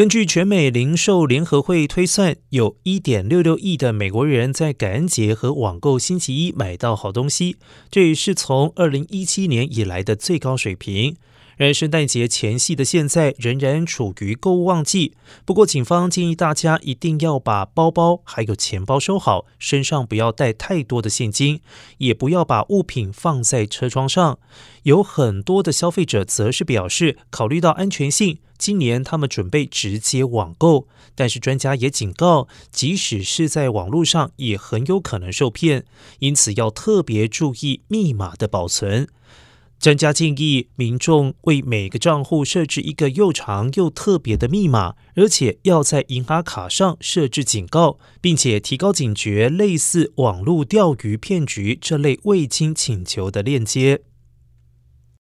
根据全美零售联合会推算，有一点六六亿的美国人在感恩节和网购星期一买到好东西，这也是从二零一七年以来的最高水平。而圣诞节前夕的现在仍然处于购物旺季，不过警方建议大家一定要把包包还有钱包收好，身上不要带太多的现金，也不要把物品放在车窗上。有很多的消费者则是表示，考虑到安全性，今年他们准备直接网购。但是专家也警告，即使是在网络上，也很有可能受骗，因此要特别注意密码的保存。专家建议民众为每个账户设置一个又长又特别的密码，而且要在银行卡上设置警告，并且提高警觉，类似网络钓鱼骗局这类未经请求的链接。